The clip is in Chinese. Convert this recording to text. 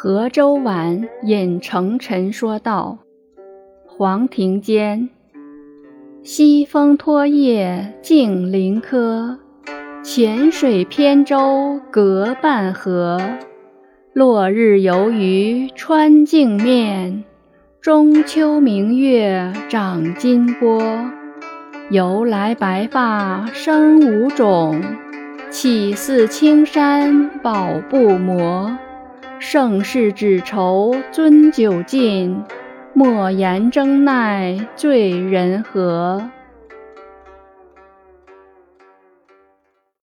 河州晚引成尘说道：“黄庭坚，西风托叶静林柯，浅水扁舟隔半河。落日游鱼穿镜面，中秋明月长金波。由来白发生无种，岂似青山宝不磨。”盛世只愁樽酒尽，莫言争奈醉人何。